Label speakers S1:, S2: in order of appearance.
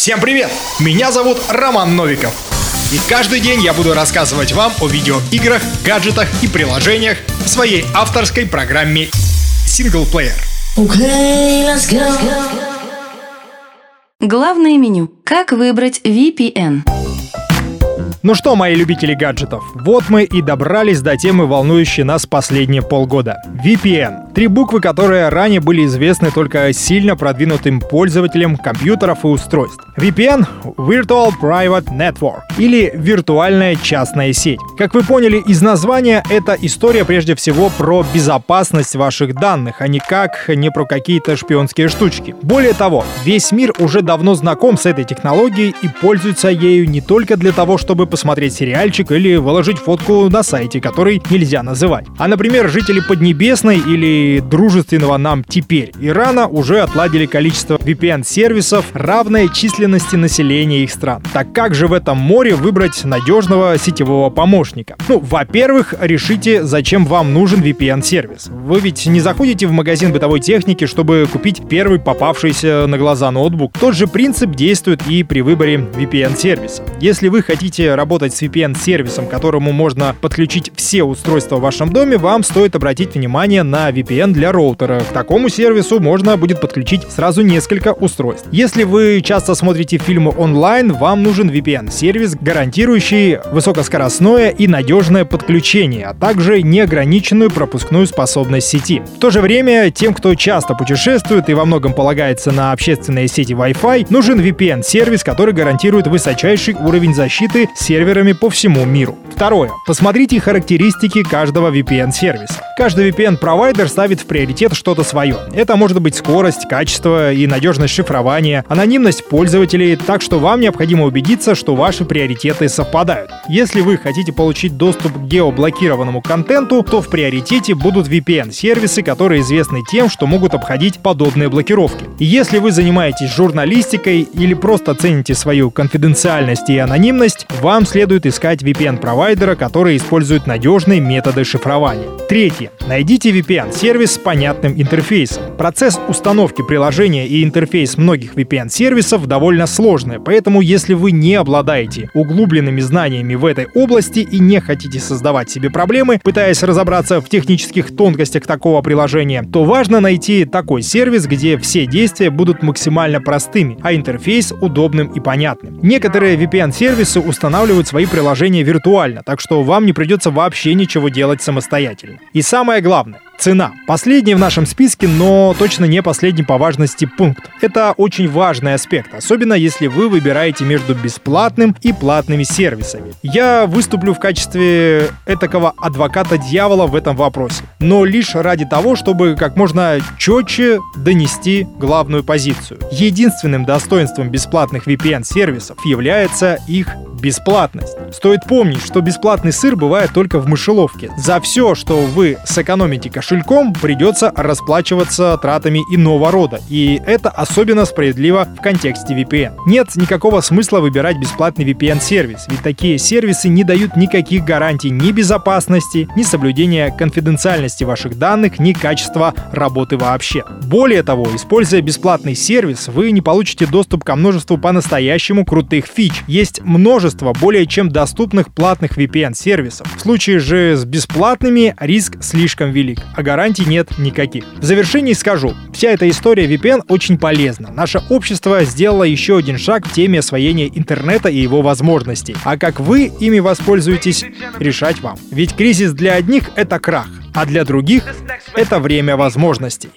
S1: Всем привет! Меня зовут Роман Новиков. И каждый день я буду рассказывать вам о видеоиграх, гаджетах и приложениях в своей авторской программе Single Player. Okay, let's go.
S2: Главное меню. Как выбрать VPN?
S1: Ну что, мои любители гаджетов, вот мы и добрались до темы, волнующей нас последние полгода. VPN. Три буквы, которые ранее были известны только сильно продвинутым пользователям компьютеров и устройств. VPN — Virtual Private Network, или виртуальная частная сеть. Как вы поняли из названия, это история прежде всего про безопасность ваших данных, а никак не про какие-то шпионские штучки. Более того, весь мир уже давно знаком с этой технологией и пользуется ею не только для того, чтобы посмотреть сериальчик или выложить фотку на сайте, который нельзя называть. А, например, жители Поднебесной или дружественного нам теперь Ирана уже отладили количество VPN-сервисов, равное численности населения их стран. Так как же в этом море выбрать надежного сетевого помощника? Ну, во-первых, решите, зачем вам нужен VPN-сервис. Вы ведь не заходите в магазин бытовой техники, чтобы купить первый попавшийся на глаза ноутбук. Тот же принцип действует и при выборе VPN-сервиса. Если вы хотите работать с VPN-сервисом, которому можно подключить все устройства в вашем доме, вам стоит обратить внимание на VPN для роутера. К такому сервису можно будет подключить сразу несколько устройств. Если вы часто смотрите фильмы онлайн, вам нужен VPN-сервис, гарантирующий высокоскоростное и надежное подключение, а также неограниченную пропускную способность сети. В то же время тем, кто часто путешествует и во многом полагается на общественные сети Wi-Fi, нужен VPN-сервис, который гарантирует высочайший уровень защиты серверами по всему миру. Второе. Посмотрите характеристики каждого VPN-сервиса. Каждый VPN-провайдер ставит в приоритет что-то свое. Это может быть скорость, качество и надежность шифрования, анонимность пользователей, так что вам необходимо убедиться, что ваши приоритеты совпадают. Если вы хотите получить доступ к геоблокированному контенту, то в приоритете будут VPN-сервисы, которые известны тем, что могут обходить подобные блокировки. Если вы занимаетесь журналистикой или просто цените свою конфиденциальность и анонимность, вам следует искать VPN-провайдера, который использует надежные методы шифрования. Третье. Найдите VPN-сервис с понятным интерфейсом. Процесс установки приложения и интерфейс многих VPN-сервисов довольно сложный, поэтому если вы не обладаете углубленными знаниями в этой области и не хотите создавать себе проблемы, пытаясь разобраться в технических тонкостях такого приложения, то важно найти такой сервис, где все действия будут максимально простыми, а интерфейс удобным и понятным. Некоторые VPN-сервисы устанавливают свои приложения виртуально, так что вам не придется вообще ничего делать самостоятельно. И самое главное, Цена. Последний в нашем списке, но точно не последний по важности пункт. Это очень важный аспект, особенно если вы выбираете между бесплатным и платными сервисами. Я выступлю в качестве этакого адвоката дьявола в этом вопросе, но лишь ради того, чтобы как можно четче донести главную позицию. Единственным достоинством бесплатных VPN-сервисов является их бесплатность. Стоит помнить, что бесплатный сыр бывает только в мышеловке. За все, что вы сэкономите кошельком, придется расплачиваться тратами иного рода. И это особенно справедливо в контексте VPN. Нет никакого смысла выбирать бесплатный VPN-сервис, ведь такие сервисы не дают никаких гарантий ни безопасности, ни соблюдения конфиденциальности ваших данных, ни качества работы вообще. Более того, используя бесплатный сервис, вы не получите доступ ко множеству по-настоящему крутых фич. Есть множество более чем доступных платных VPN-сервисов. В случае же с бесплатными риск слишком велик, а гарантий нет никаких. В завершении скажу, вся эта история VPN очень полезна. Наше общество сделало еще один шаг в теме освоения интернета и его возможностей. А как вы ими воспользуетесь, решать вам. Ведь кризис для одних — это крах, а для других — это время возможностей.